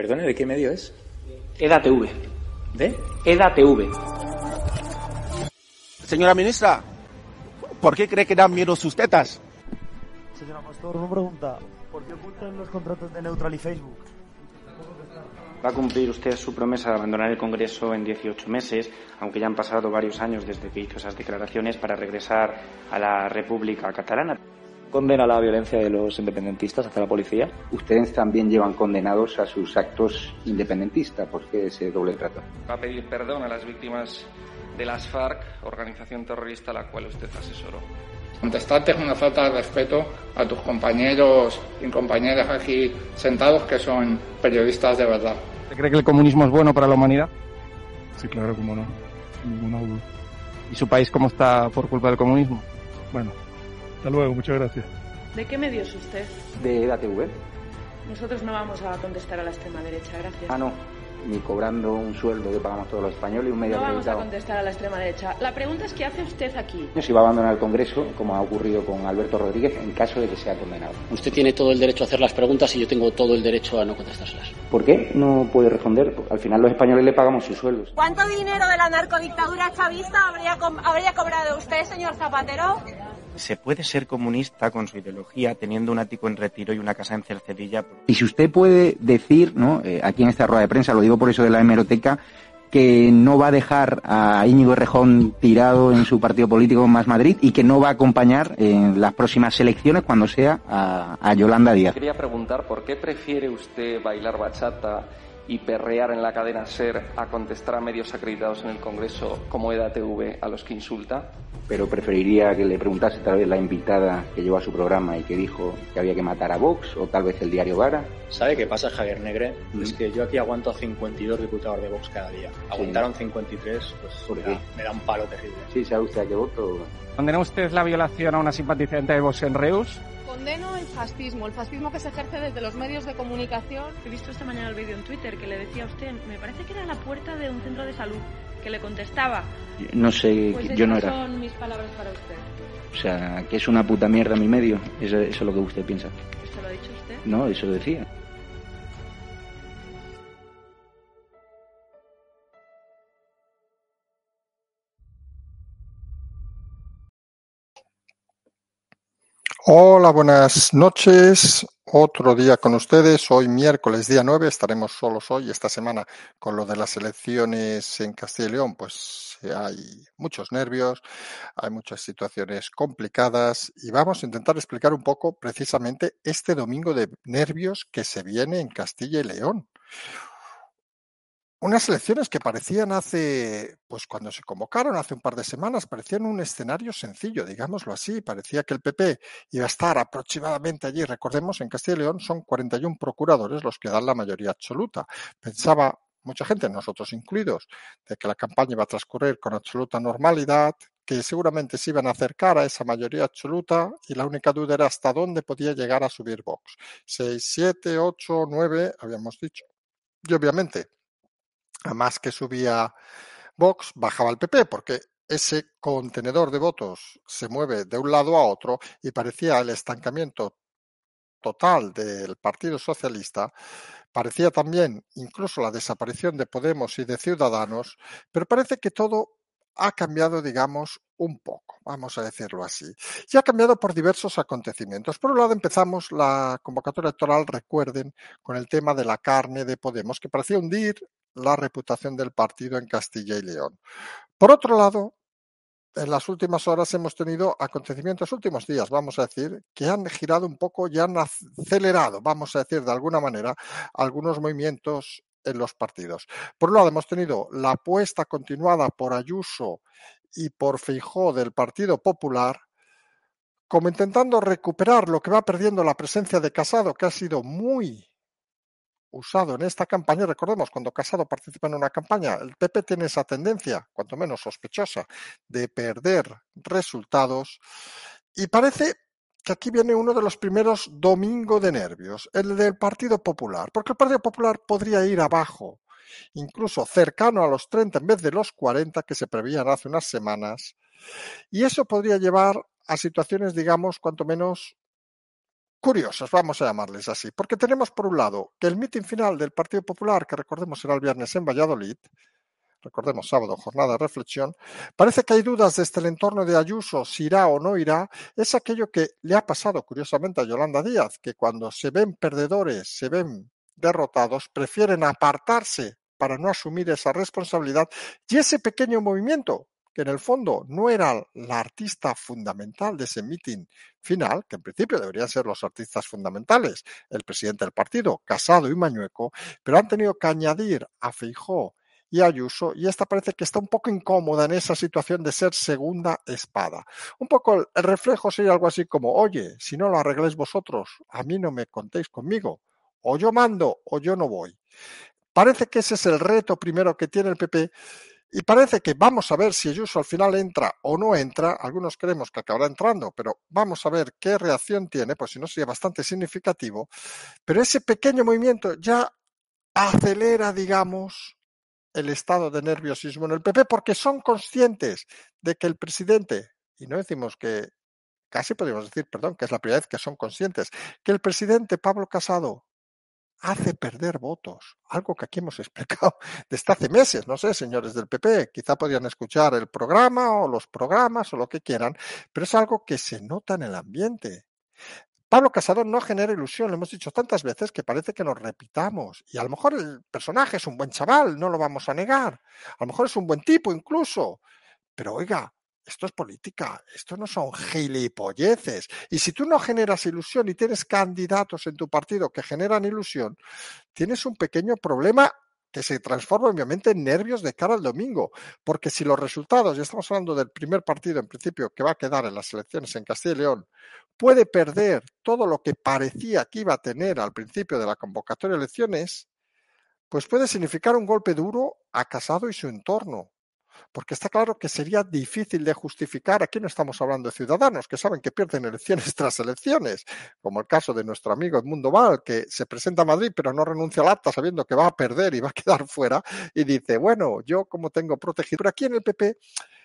Perdone, ¿de qué medio es? EDATV. ¿De? EDATV. Señora ministra, ¿por qué cree que dan miedo sus tetas? Señora Pastor, una pregunta. ¿Por qué ocultan los contratos de Neutral y Facebook? Va a cumplir usted su promesa de abandonar el Congreso en 18 meses, aunque ya han pasado varios años desde que hizo esas declaraciones para regresar a la República Catalana. ¿Condena la violencia de los independentistas hacia la policía? Ustedes también llevan condenados a sus actos independentistas. ¿Por qué ese doble trato? Va a pedir perdón a las víctimas de las FARC, organización terrorista a la cual usted asesoró. Contestarte es una falta de respeto a tus compañeros y compañeras aquí sentados que son periodistas de verdad. ¿Usted cree que el comunismo es bueno para la humanidad? Sí, claro, cómo no. Ninguna duda. ¿Y su país cómo está por culpa del comunismo? Bueno, hasta luego, muchas gracias. ¿De qué medio es usted? De EDATV. Nosotros no vamos a contestar a la extrema derecha, gracias. Ah, no. Ni cobrando un sueldo que pagamos todos los españoles y un medio No vamos a contestar a la extrema derecha. La pregunta es ¿qué hace usted aquí? Si va a abandonar el Congreso, como ha ocurrido con Alberto Rodríguez, en caso de que sea condenado. Usted tiene todo el derecho a hacer las preguntas y yo tengo todo el derecho a no contestárselas. ¿Por qué no puede responder? Al final los españoles le pagamos sus sueldos. ¿Cuánto dinero de la narcodictadura chavista habría, com- habría cobrado usted, señor Zapatero? ¿Se puede ser comunista con su ideología teniendo un ático en retiro y una casa en Cercedilla? Y si usted puede decir, ¿no? Eh, aquí en esta rueda de prensa, lo digo por eso de la hemeroteca, que no va a dejar a Íñigo Errejón tirado en su partido político Más Madrid y que no va a acompañar en las próximas elecciones cuando sea a, a Yolanda Díaz. Quería preguntar por qué prefiere usted bailar bachata y perrear en la cadena SER a contestar a medios acreditados en el Congreso como EDATV a los que insulta. Pero preferiría que le preguntase tal vez la invitada que llevó a su programa y que dijo que había que matar a Vox o tal vez el diario Vara. ¿Sabe qué pasa, Javier Negre? Mm. Es que yo aquí aguanto a 52 diputados de Vox cada día. Aguantaron 53, pues ¿Por me, qué? da, me da un palo terrible. Sí, ¿sabe usted a qué voto? ¿Condena usted la violación a una simpatizante de Vox en Reus? Condeno el fascismo, el fascismo que se ejerce desde los medios de comunicación. He visto esta mañana el vídeo en Twitter que le decía a usted, me parece que era la puerta de un centro de salud, que le contestaba. No sé, Pues yo no era. son mis palabras para usted. O sea, que es una puta mierda mi medio. Eso, eso es lo que usted piensa. ¿Esto lo ha dicho usted? No, eso decía. Hola, buenas noches. Otro día con ustedes. Hoy miércoles día 9 estaremos solos hoy esta semana con lo de las elecciones en Castilla y León. Pues hay muchos nervios, hay muchas situaciones complicadas y vamos a intentar explicar un poco precisamente este domingo de nervios que se viene en Castilla y León. Unas elecciones que parecían hace, pues cuando se convocaron hace un par de semanas, parecían un escenario sencillo, digámoslo así. Parecía que el PP iba a estar aproximadamente allí. Recordemos, en Castilla y León son 41 procuradores los que dan la mayoría absoluta. Pensaba mucha gente, nosotros incluidos, de que la campaña iba a transcurrir con absoluta normalidad, que seguramente se iban a acercar a esa mayoría absoluta y la única duda era hasta dónde podía llegar a subir Vox. 6, 7, 8, 9, habíamos dicho. Y obviamente, a más que subía Vox, bajaba el PP, porque ese contenedor de votos se mueve de un lado a otro y parecía el estancamiento total del Partido Socialista, parecía también incluso la desaparición de Podemos y de Ciudadanos, pero parece que todo ha cambiado, digamos, un poco, vamos a decirlo así. Y ha cambiado por diversos acontecimientos. Por un lado, empezamos la convocatoria electoral, recuerden, con el tema de la carne de Podemos, que parecía hundir la reputación del partido en Castilla y León. Por otro lado, en las últimas horas hemos tenido acontecimientos, últimos días, vamos a decir, que han girado un poco y han acelerado, vamos a decir de alguna manera, algunos movimientos en los partidos. Por un lado, hemos tenido la apuesta continuada por Ayuso y por Feijó del Partido Popular como intentando recuperar lo que va perdiendo la presencia de Casado, que ha sido muy usado en esta campaña. Recordemos, cuando Casado participa en una campaña, el PP tiene esa tendencia, cuanto menos sospechosa, de perder resultados. Y parece que aquí viene uno de los primeros domingos de nervios, el del Partido Popular, porque el Partido Popular podría ir abajo, incluso cercano a los 30 en vez de los 40 que se prevían hace unas semanas, y eso podría llevar a situaciones, digamos, cuanto menos curiosas, vamos a llamarles así, porque tenemos por un lado que el mitin final del Partido Popular, que recordemos será el viernes en Valladolid, recordemos sábado, jornada de reflexión, parece que hay dudas desde el entorno de Ayuso si irá o no irá, es aquello que le ha pasado curiosamente a Yolanda Díaz, que cuando se ven perdedores, se ven derrotados, prefieren apartarse para no asumir esa responsabilidad y ese pequeño movimiento que en el fondo no era la artista fundamental de ese mitin final, que en principio deberían ser los artistas fundamentales, el presidente del partido, Casado y Mañueco, pero han tenido que añadir a Feijó y Ayuso, y esta parece que está un poco incómoda en esa situación de ser segunda espada. Un poco el reflejo sería algo así como, oye, si no lo arregléis vosotros, a mí no me contéis conmigo, o yo mando o yo no voy. Parece que ese es el reto primero que tiene el PP y parece que vamos a ver si Ayuso al final entra o no entra. Algunos creemos que acabará entrando, pero vamos a ver qué reacción tiene, pues si no sería bastante significativo. Pero ese pequeño movimiento ya acelera, digamos, el estado de nerviosismo en el PP porque son conscientes de que el presidente, y no decimos que, casi podríamos decir, perdón, que es la primera vez que son conscientes, que el presidente Pablo Casado hace perder votos, algo que aquí hemos explicado desde hace meses, no sé, señores del PP, quizá podrían escuchar el programa o los programas o lo que quieran, pero es algo que se nota en el ambiente. Pablo Casado no genera ilusión, lo hemos dicho tantas veces que parece que nos repitamos. Y a lo mejor el personaje es un buen chaval, no lo vamos a negar. A lo mejor es un buen tipo incluso. Pero oiga, esto es política, esto no son gilipolleces. Y si tú no generas ilusión y tienes candidatos en tu partido que generan ilusión, tienes un pequeño problema que se transforma obviamente en nervios de cara al domingo, porque si los resultados, ya estamos hablando del primer partido en principio que va a quedar en las elecciones en Castilla y León, puede perder todo lo que parecía que iba a tener al principio de la convocatoria de elecciones, pues puede significar un golpe duro a Casado y su entorno, porque está claro que sería difícil de justificar. Aquí no estamos hablando de ciudadanos que saben que pierden elecciones tras elecciones, como el caso de nuestro amigo Edmundo Val, que se presenta a Madrid pero no renuncia al acta sabiendo que va a perder y va a quedar fuera, y dice, bueno, yo como tengo protegido. Pero aquí en el PP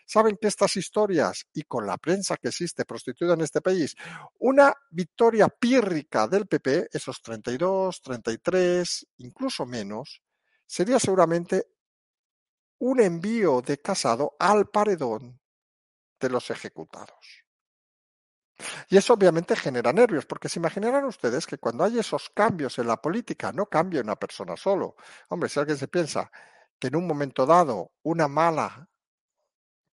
saben que estas historias y con la prensa que existe prostituida en este país, una victoria pírrica del PP, esos 32, 33, incluso menos, sería seguramente un envío de Casado al paredón de los ejecutados. Y eso obviamente genera nervios, porque se imaginarán ustedes que cuando hay esos cambios en la política no cambia una persona solo. Hombre, si alguien se piensa que en un momento dado una mala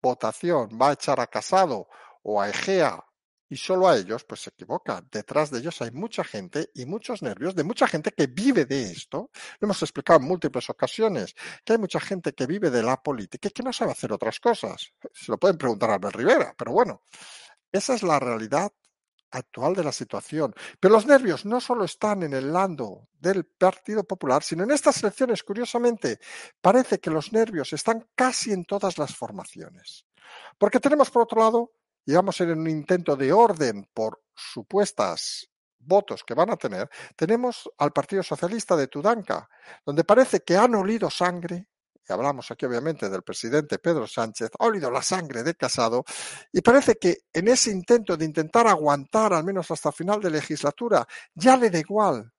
votación va a echar a Casado o a Egea y solo a ellos, pues se equivoca. Detrás de ellos hay mucha gente y muchos nervios de mucha gente que vive de esto. Lo hemos explicado en múltiples ocasiones, que hay mucha gente que vive de la política y que no sabe hacer otras cosas. Se lo pueden preguntar a Albert Rivera, pero bueno, esa es la realidad actual de la situación. Pero los nervios no solo están en el lando del Partido Popular, sino en estas elecciones, curiosamente, parece que los nervios están casi en todas las formaciones. Porque tenemos, por otro lado, ir en un intento de orden por supuestas votos que van a tener, tenemos al Partido Socialista de Tudanca, donde parece que han olido sangre, y hablamos aquí obviamente del presidente Pedro Sánchez, ha olido la sangre de Casado, y parece que en ese intento de intentar aguantar al menos hasta final de legislatura, ya le da igual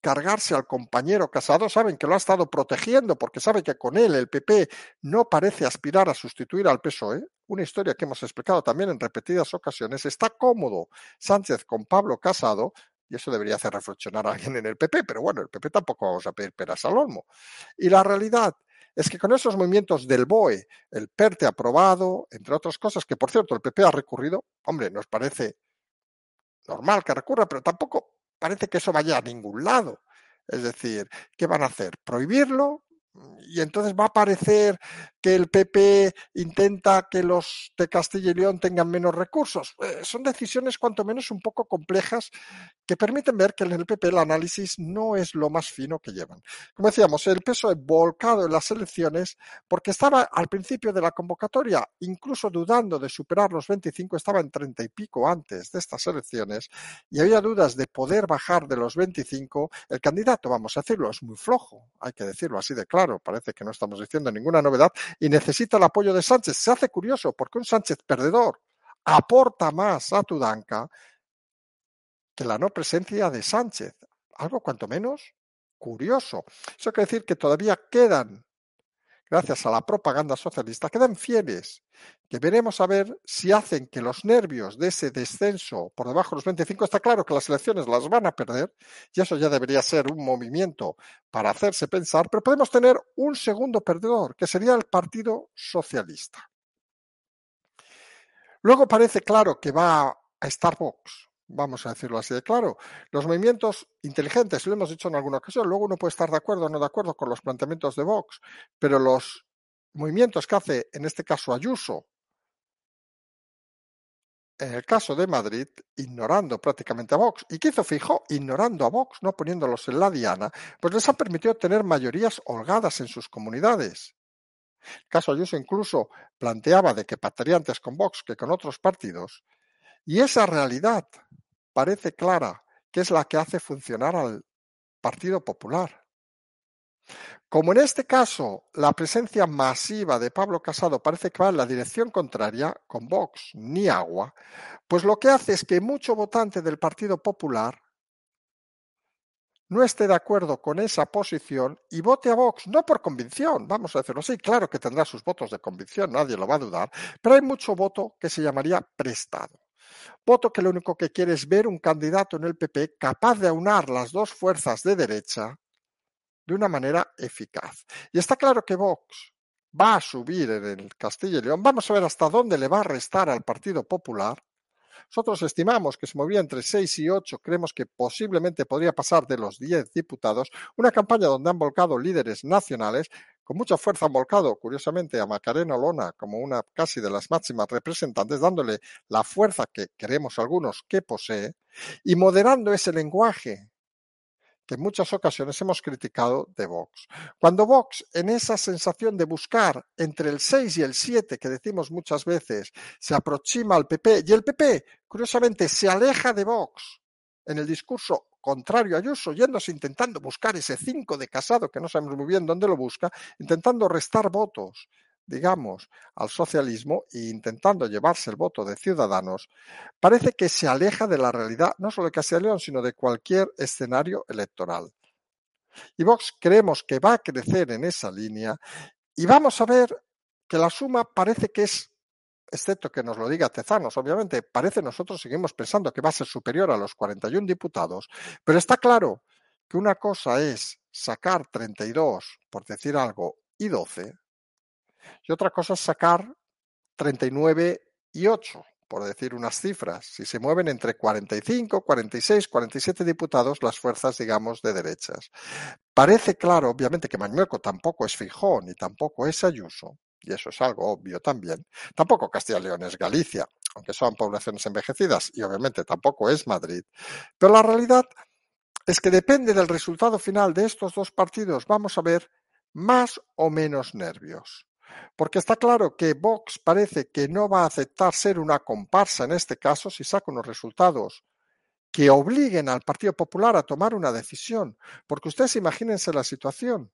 cargarse al compañero Casado, saben que lo ha estado protegiendo porque sabe que con él el PP no parece aspirar a sustituir al PSOE, una historia que hemos explicado también en repetidas ocasiones, está cómodo Sánchez con Pablo Casado, y eso debería hacer reflexionar a alguien en el PP, pero bueno, el PP tampoco vamos a pedir peras al olmo. Y la realidad es que con esos movimientos del BOE, el PERTE aprobado, entre otras cosas, que por cierto el PP ha recurrido, hombre, nos parece normal que recurra, pero tampoco parece que eso vaya a ningún lado. Es decir, ¿qué van a hacer? ¿Prohibirlo? Y entonces va a parecer que el PP intenta que los de Castilla y León tengan menos recursos. Eh, son decisiones cuanto menos un poco complejas que permiten ver que en el PP el análisis no es lo más fino que llevan. Como decíamos, el peso es volcado en las elecciones porque estaba al principio de la convocatoria, incluso dudando de superar los 25, estaba en 30 y pico antes de estas elecciones y había dudas de poder bajar de los 25. El candidato, vamos a decirlo, es muy flojo, hay que decirlo así de claro, parece que no estamos diciendo ninguna novedad y necesita el apoyo de Sánchez. Se hace curioso porque un Sánchez perdedor aporta más a Tudanca que la no presencia de Sánchez. Algo cuanto menos curioso. Eso quiere decir que todavía quedan gracias a la propaganda socialista, quedan fieles, que veremos a ver si hacen que los nervios de ese descenso por debajo de los 25, está claro que las elecciones las van a perder, y eso ya debería ser un movimiento para hacerse pensar, pero podemos tener un segundo perdedor, que sería el Partido Socialista. Luego parece claro que va a Vox, vamos a decirlo así de claro. Los movimientos inteligentes, lo hemos dicho en alguna ocasión, luego uno puede estar de acuerdo o no de acuerdo con los planteamientos de Vox, pero los movimientos que hace, en este caso Ayuso, en el caso de Madrid, ignorando prácticamente a Vox, y que hizo Fijo, ignorando a Vox, no poniéndolos en la diana, pues les ha permitido tener mayorías holgadas en sus comunidades. El caso Ayuso incluso planteaba de que pactaría antes con Vox que con otros partidos, y esa realidad parece clara, que es la que hace funcionar al Partido Popular. Como en este caso la presencia masiva de Pablo Casado parece que va en la dirección contraria, con Vox ni agua, pues lo que hace es que mucho votante del Partido Popular no esté de acuerdo con esa posición y vote a Vox, no por convicción, vamos a decirlo así, claro que tendrá sus votos de convicción, nadie lo va a dudar, pero hay mucho voto que se llamaría prestado. Voto que lo único que quiere es ver un candidato en el PP capaz de aunar las dos fuerzas de derecha de una manera eficaz. Y está claro que Vox va a subir en el Castilla y León. Vamos a ver hasta dónde le va a restar al Partido Popular. Nosotros estimamos que se movía entre 6 y 8, creemos que posiblemente podría pasar de los 10 diputados, una campaña donde han volcado líderes nacionales, con mucha fuerza han volcado, curiosamente, a Macarena Olona como una casi de las máximas representantes, dándole la fuerza que queremos algunos que posee, y moderando ese lenguaje que en muchas ocasiones hemos criticado de Vox. Cuando Vox, en esa sensación de buscar entre el 6 y el 7, que decimos muchas veces, se aproxima al PP, y el PP, curiosamente, se aleja de Vox en el discurso contrario a Ayuso, yéndose intentando buscar ese 5 de casado, que no sabemos muy bien dónde lo busca, intentando restar votos digamos, al socialismo e intentando llevarse el voto de ciudadanos, parece que se aleja de la realidad no solo de Castilla y León, sino de cualquier escenario electoral. Y Vox creemos que va a crecer en esa línea y vamos a ver que la suma parece que es, excepto que nos lo diga Tezanos, obviamente, parece nosotros seguimos pensando que va a ser superior a los 41 diputados, pero está claro que una cosa es sacar 32, por decir algo, y 12, y otra cosa es sacar 39 y 8, por decir unas cifras. Si se mueven entre 45, 46, 47 diputados las fuerzas, digamos, de derechas. Parece claro, obviamente, que Mañueco tampoco es Fijón ni tampoco es Ayuso, y eso es algo obvio también. Tampoco Castilla y León es Galicia, aunque son poblaciones envejecidas, y obviamente tampoco es Madrid. Pero la realidad es que depende del resultado final de estos dos partidos, vamos a ver más o menos nervios. Porque está claro que Vox parece que no va a aceptar ser una comparsa en este caso si saca unos resultados que obliguen al Partido Popular a tomar una decisión. Porque ustedes imagínense la situación.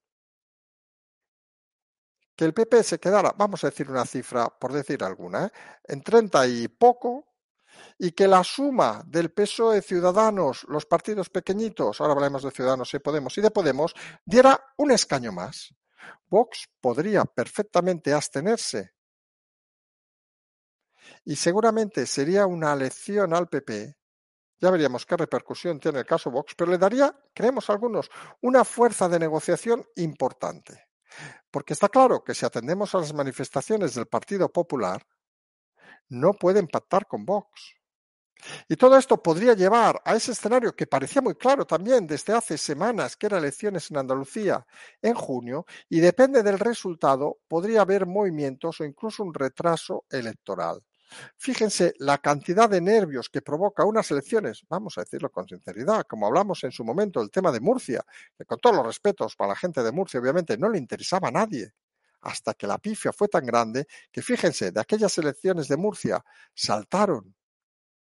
Que el PP se quedara, vamos a decir una cifra, por decir alguna, ¿eh? en 30 y poco, y que la suma del peso de Ciudadanos, los partidos pequeñitos, ahora hablamos de Ciudadanos y Podemos y de Podemos, diera un escaño más. Vox podría perfectamente abstenerse y seguramente sería una lección al PP. Ya veríamos qué repercusión tiene el caso Vox, pero le daría, creemos algunos, una fuerza de negociación importante. Porque está claro que si atendemos a las manifestaciones del Partido Popular, no pueden pactar con Vox. Y todo esto podría llevar a ese escenario que parecía muy claro también desde hace semanas, que era elecciones en Andalucía en junio, y depende del resultado, podría haber movimientos o incluso un retraso electoral. Fíjense la cantidad de nervios que provoca unas elecciones, vamos a decirlo con sinceridad, como hablamos en su momento del tema de Murcia, que con todos los respetos para la gente de Murcia, obviamente no le interesaba a nadie, hasta que la pifia fue tan grande que fíjense, de aquellas elecciones de Murcia saltaron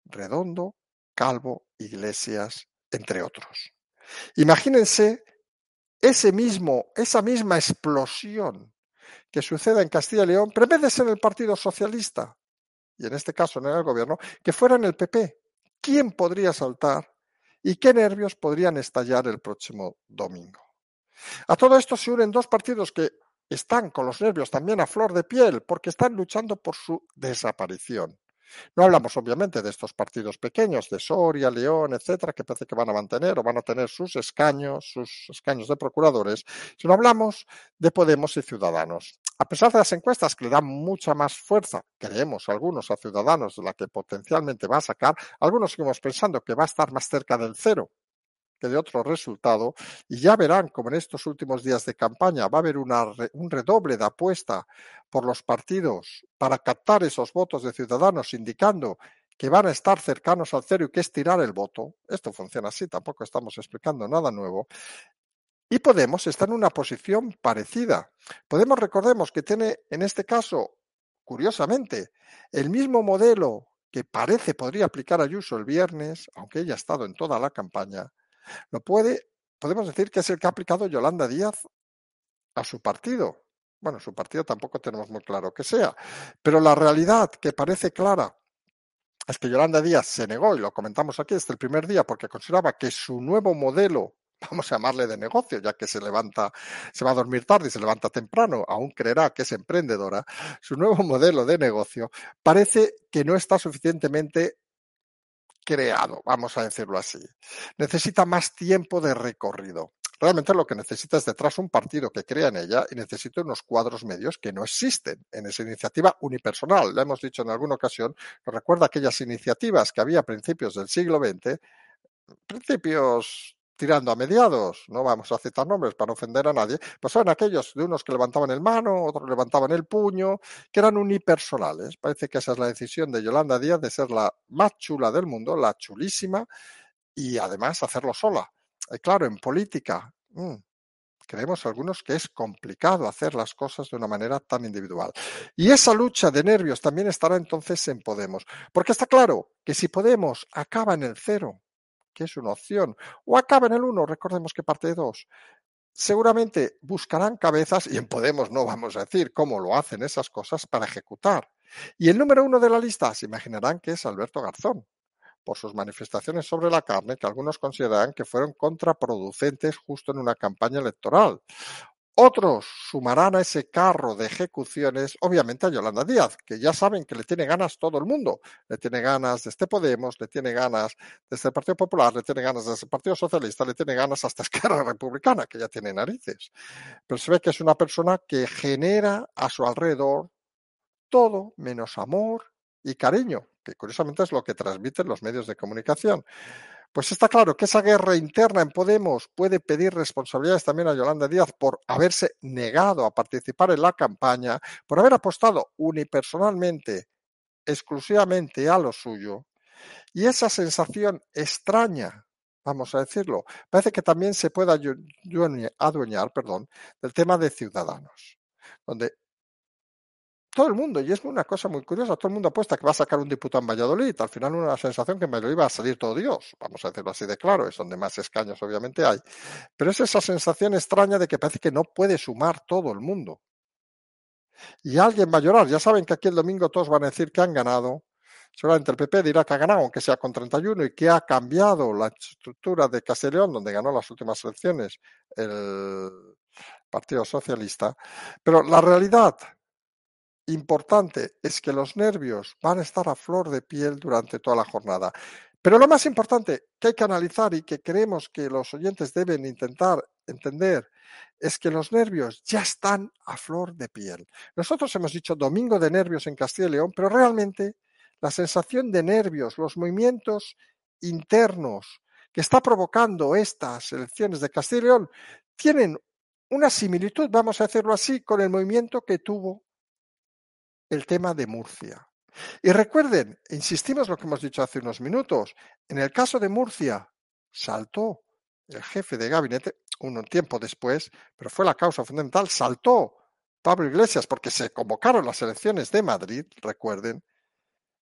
Redondo, Calvo, Iglesias, entre otros. Imagínense ese mismo, esa misma explosión que suceda en Castilla y León, pero de ser el Partido Socialista, y en este caso no en el gobierno, que fuera en el PP. ¿Quién podría saltar y qué nervios podrían estallar el próximo domingo? A todo esto se unen dos partidos que están con los nervios también a flor de piel porque están luchando por su desaparición. No hablamos obviamente de estos partidos pequeños, de Soria, León, etcétera, que parece que van a mantener o van a tener sus escaños, sus escaños de procuradores, sino hablamos de Podemos y Ciudadanos. A pesar de las encuestas que le dan mucha más fuerza, creemos algunos a Ciudadanos de la que potencialmente va a sacar, algunos seguimos pensando que va a estar más cerca del cero que de otro resultado, y ya verán como en estos últimos días de campaña va a haber un redoble de apuesta por los partidos para captar esos votos de ciudadanos, indicando que van a estar cercanos al cero y que es tirar el voto. Esto funciona así, tampoco estamos explicando nada nuevo. Y Podemos está en una posición parecida. Podemos, recordemos que tiene, en este caso, curiosamente, el mismo modelo que parece podría aplicar Ayuso el viernes, aunque ella ha estado en toda la campaña, lo puede, podemos decir que es el que ha aplicado Yolanda Díaz a su partido. Bueno, su partido tampoco tenemos muy claro que sea, pero la realidad que parece clara es que Yolanda Díaz se negó, y lo comentamos aquí desde el primer día, porque consideraba que su nuevo modelo, vamos a llamarle de negocio, ya que se levanta, se va a dormir tarde y se levanta temprano, aún creerá que es emprendedora, su nuevo modelo de negocio parece que no está suficientemente creado, vamos a decirlo así. Necesita más tiempo de recorrido. Realmente lo que necesita es detrás un partido que crea en ella y necesita unos cuadros medios que no existen en esa iniciativa unipersonal. Lo hemos dicho en alguna ocasión, nos recuerda aquellas iniciativas que había a principios del siglo XX, principios tirando a mediados, no vamos a citar nombres para no ofender a nadie, pues son aquellos de unos que levantaban el mano, otros levantaban el puño, que eran unipersonales. Parece que esa es la decisión de Yolanda Díaz de ser la más chula del mundo, la chulísima, y además hacerlo sola. Y claro, en política, mmm, creemos algunos que es complicado hacer las cosas de una manera tan individual. Y esa lucha de nervios también estará entonces en Podemos, porque está claro que si Podemos acaba en el cero, que es una opción, o acaba en el 1, recordemos que parte de 2. Seguramente buscarán cabezas, y en Podemos no vamos a decir cómo lo hacen esas cosas, para ejecutar. Y el número uno de la lista se imaginarán que es Alberto Garzón, por sus manifestaciones sobre la carne que algunos consideran que fueron contraproducentes justo en una campaña electoral. Otros sumarán a ese carro de ejecuciones, obviamente, a Yolanda Díaz, que ya saben que le tiene ganas todo el mundo. Le tiene ganas de este Podemos, le tiene ganas de este Partido Popular, le tiene ganas de este Partido Socialista, le tiene ganas hasta Esquerra Republicana, que ya tiene narices. Pero se ve que es una persona que genera a su alrededor todo menos amor y cariño, que curiosamente es lo que transmiten los medios de comunicación. Pues está claro que esa guerra interna en Podemos puede pedir responsabilidades también a Yolanda Díaz por haberse negado a participar en la campaña, por haber apostado unipersonalmente, exclusivamente a lo suyo. Y esa sensación extraña, vamos a decirlo, parece que también se puede adueñar perdón, del tema de ciudadanos, donde todo el mundo, y es una cosa muy curiosa, todo el mundo apuesta que va a sacar un diputado en Valladolid. Al final una sensación que en Valladolid va a salir todo Dios, vamos a decirlo así de claro, es donde más escaños obviamente hay. Pero es esa sensación extraña de que parece que no puede sumar todo el mundo. Y alguien va a llorar. Ya saben que aquí el domingo todos van a decir que han ganado. Seguramente el PP dirá que ha ganado, aunque sea con 31, y que ha cambiado la estructura de Castellón, donde ganó las últimas elecciones el Partido Socialista. Pero la realidad importante es que los nervios van a estar a flor de piel durante toda la jornada. Pero lo más importante que hay que analizar y que creemos que los oyentes deben intentar entender es que los nervios ya están a flor de piel. Nosotros hemos dicho domingo de nervios en Castilla y León, pero realmente la sensación de nervios, los movimientos internos que está provocando estas elecciones de Castilla y León tienen una similitud, vamos a decirlo así, con el movimiento que tuvo el tema de Murcia. Y recuerden, insistimos lo que hemos dicho hace unos minutos, en el caso de Murcia saltó el jefe de gabinete un tiempo después, pero fue la causa fundamental, saltó Pablo Iglesias porque se convocaron las elecciones de Madrid, recuerden,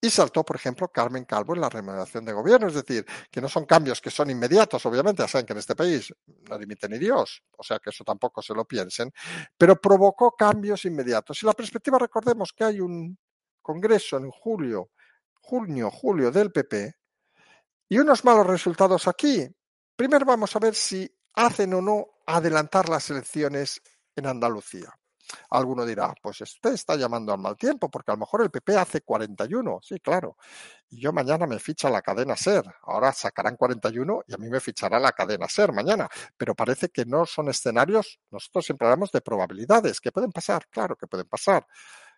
y saltó, por ejemplo, Carmen Calvo en la remuneración de gobierno. Es decir, que no son cambios que son inmediatos, obviamente, ya saben que en este país no limite ni Dios, o sea que eso tampoco se lo piensen, pero provocó cambios inmediatos. Y la perspectiva, recordemos que hay un congreso en julio, junio, julio del PP, y unos malos resultados aquí. Primero vamos a ver si hacen o no adelantar las elecciones en Andalucía. Alguno dirá, pues usted está llamando al mal tiempo, porque a lo mejor el PP hace 41, sí, claro. Y yo mañana me ficha la cadena SER. Ahora sacarán 41 y a mí me fichará la cadena SER mañana. Pero parece que no son escenarios, nosotros siempre hablamos de probabilidades, que pueden pasar, claro que pueden pasar.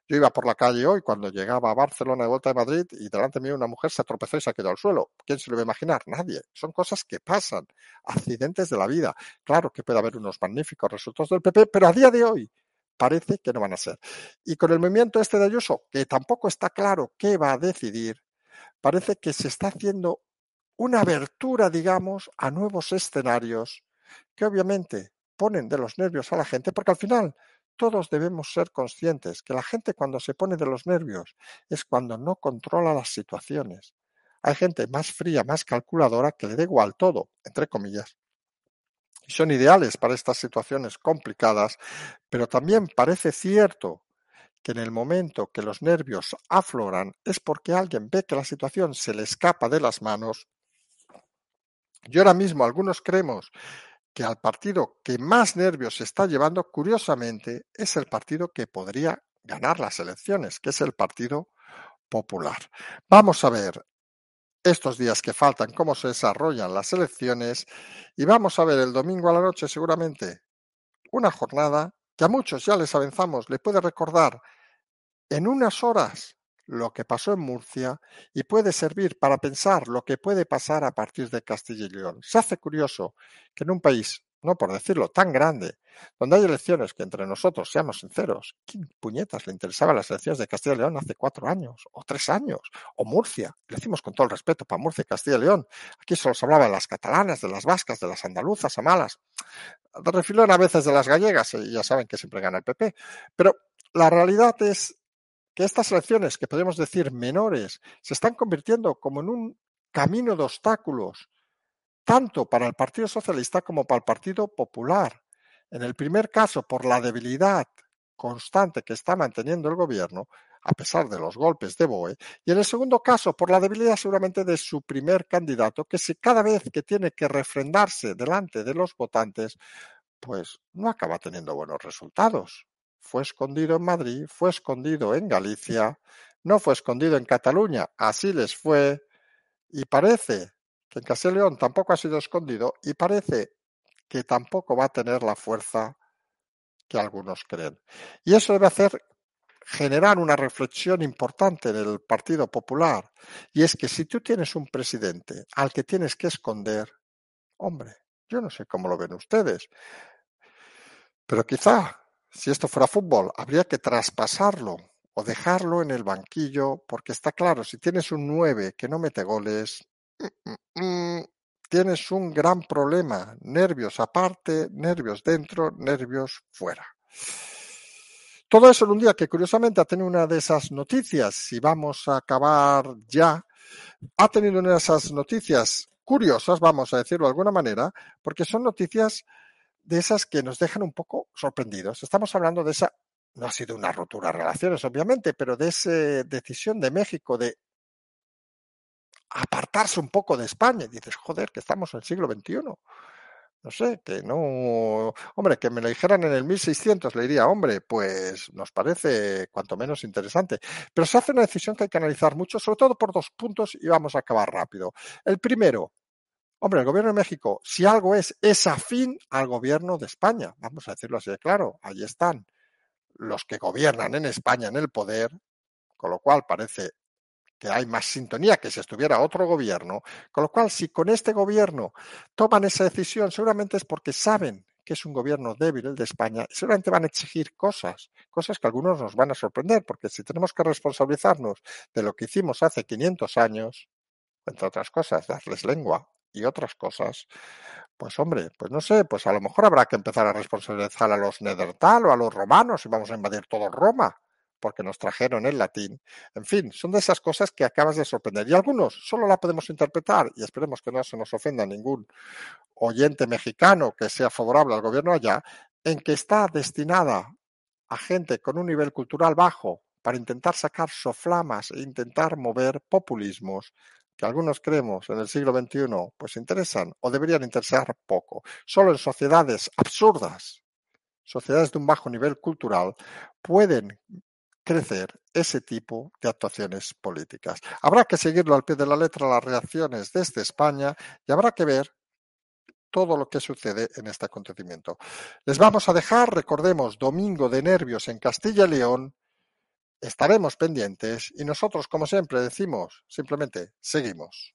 Yo iba por la calle hoy cuando llegaba a Barcelona de vuelta de Madrid y delante mío una mujer se tropezó y se quedó al suelo. ¿Quién se lo va a imaginar? Nadie. Son cosas que pasan, accidentes de la vida. Claro que puede haber unos magníficos resultados del PP, pero a día de hoy parece que no van a ser. Y con el movimiento este de Ayuso, que tampoco está claro qué va a decidir, parece que se está haciendo una abertura, digamos, a nuevos escenarios que obviamente ponen de los nervios a la gente, porque al final todos debemos ser conscientes que la gente cuando se pone de los nervios es cuando no controla las situaciones. Hay gente más fría, más calculadora que le da igual todo, entre comillas. Son ideales para estas situaciones complicadas, pero también parece cierto que en el momento que los nervios afloran es porque alguien ve que la situación se le escapa de las manos. Y ahora mismo algunos creemos que al partido que más nervios está llevando, curiosamente, es el partido que podría ganar las elecciones, que es el Partido Popular. Vamos a ver estos días que faltan cómo se desarrollan las elecciones y vamos a ver el domingo a la noche seguramente una jornada que a muchos ya les avanzamos, le puede recordar en unas horas lo que pasó en Murcia y puede servir para pensar lo que puede pasar a partir de Castilla y León. Se hace curioso que en un país, no por decirlo, tan grande, donde hay elecciones que entre nosotros, seamos sinceros, ¿quién puñetas le interesaban las elecciones de Castilla y León hace cuatro años o tres años? O Murcia, le decimos con todo el respeto para Murcia y Castilla y León. Aquí solo se hablaba de las catalanas, de las vascas, de las andaluzas, a malas. Refilón a veces de las gallegas, y ya saben que siempre gana el PP. Pero la realidad es que estas elecciones, que podemos decir menores, se están convirtiendo como en un camino de obstáculos, tanto para el Partido Socialista como para el Partido Popular. En el primer caso, por la debilidad constante que está manteniendo el gobierno, a pesar de los golpes de BOE, y en el segundo caso, por la debilidad seguramente de su primer candidato, que si cada vez que tiene que refrendarse delante de los votantes, pues no acaba teniendo buenos resultados fue escondido en Madrid, fue escondido en Galicia, no fue escondido en Cataluña, así les fue, y parece que en Castilla y León tampoco ha sido escondido y parece que tampoco va a tener la fuerza que algunos creen. Y eso debe hacer generar una reflexión importante en el Partido Popular, y es que si tú tienes un presidente al que tienes que esconder, hombre, yo no sé cómo lo ven ustedes, pero quizá si esto fuera fútbol, habría que traspasarlo o dejarlo en el banquillo, porque está claro, si tienes un 9 que no mete goles, tienes un gran problema. Nervios aparte, nervios dentro, nervios fuera. Todo eso en un día que curiosamente ha tenido una de esas noticias, si vamos a acabar ya, ha tenido una de esas noticias curiosas, vamos a decirlo de alguna manera, porque son noticias de esas que nos dejan un poco sorprendidos. Estamos hablando de esa, no ha sido una rotura de relaciones, obviamente, pero de esa decisión de México de apartarse un poco de España. Y dices, joder, que estamos en el siglo XXI. No sé, que no. Hombre, que me lo dijeran en el 1600, le diría, hombre, pues nos parece cuanto menos interesante. Pero se hace una decisión que hay que analizar mucho, sobre todo por dos puntos, y vamos a acabar rápido. El primero, Hombre, el gobierno de México, si algo es, es afín al gobierno de España. Vamos a decirlo así de claro. Ahí están los que gobiernan en España en el poder, con lo cual parece que hay más sintonía que si estuviera otro gobierno, con lo cual si con este gobierno toman esa decisión, seguramente es porque saben que es un gobierno débil el de España, seguramente van a exigir cosas, cosas que algunos nos van a sorprender, porque si tenemos que responsabilizarnos de lo que hicimos hace 500 años, entre otras cosas, darles lengua y otras cosas, pues hombre, pues no sé, pues a lo mejor habrá que empezar a responsabilizar a los Nedertal o a los romanos y vamos a invadir todo Roma porque nos trajeron el latín. En fin, son de esas cosas que acabas de sorprender. Y algunos solo la podemos interpretar, y esperemos que no se nos ofenda ningún oyente mexicano que sea favorable al gobierno allá, en que está destinada a gente con un nivel cultural bajo para intentar sacar soflamas e intentar mover populismos que algunos creemos en el siglo XXI pues interesan o deberían interesar poco. Solo en sociedades absurdas, sociedades de un bajo nivel cultural, pueden crecer ese tipo de actuaciones políticas. Habrá que seguirlo al pie de la letra las reacciones desde España y habrá que ver todo lo que sucede en este acontecimiento. Les vamos a dejar, recordemos, domingo de nervios en Castilla y León. Estaremos pendientes y nosotros, como siempre, decimos simplemente seguimos.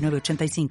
906985.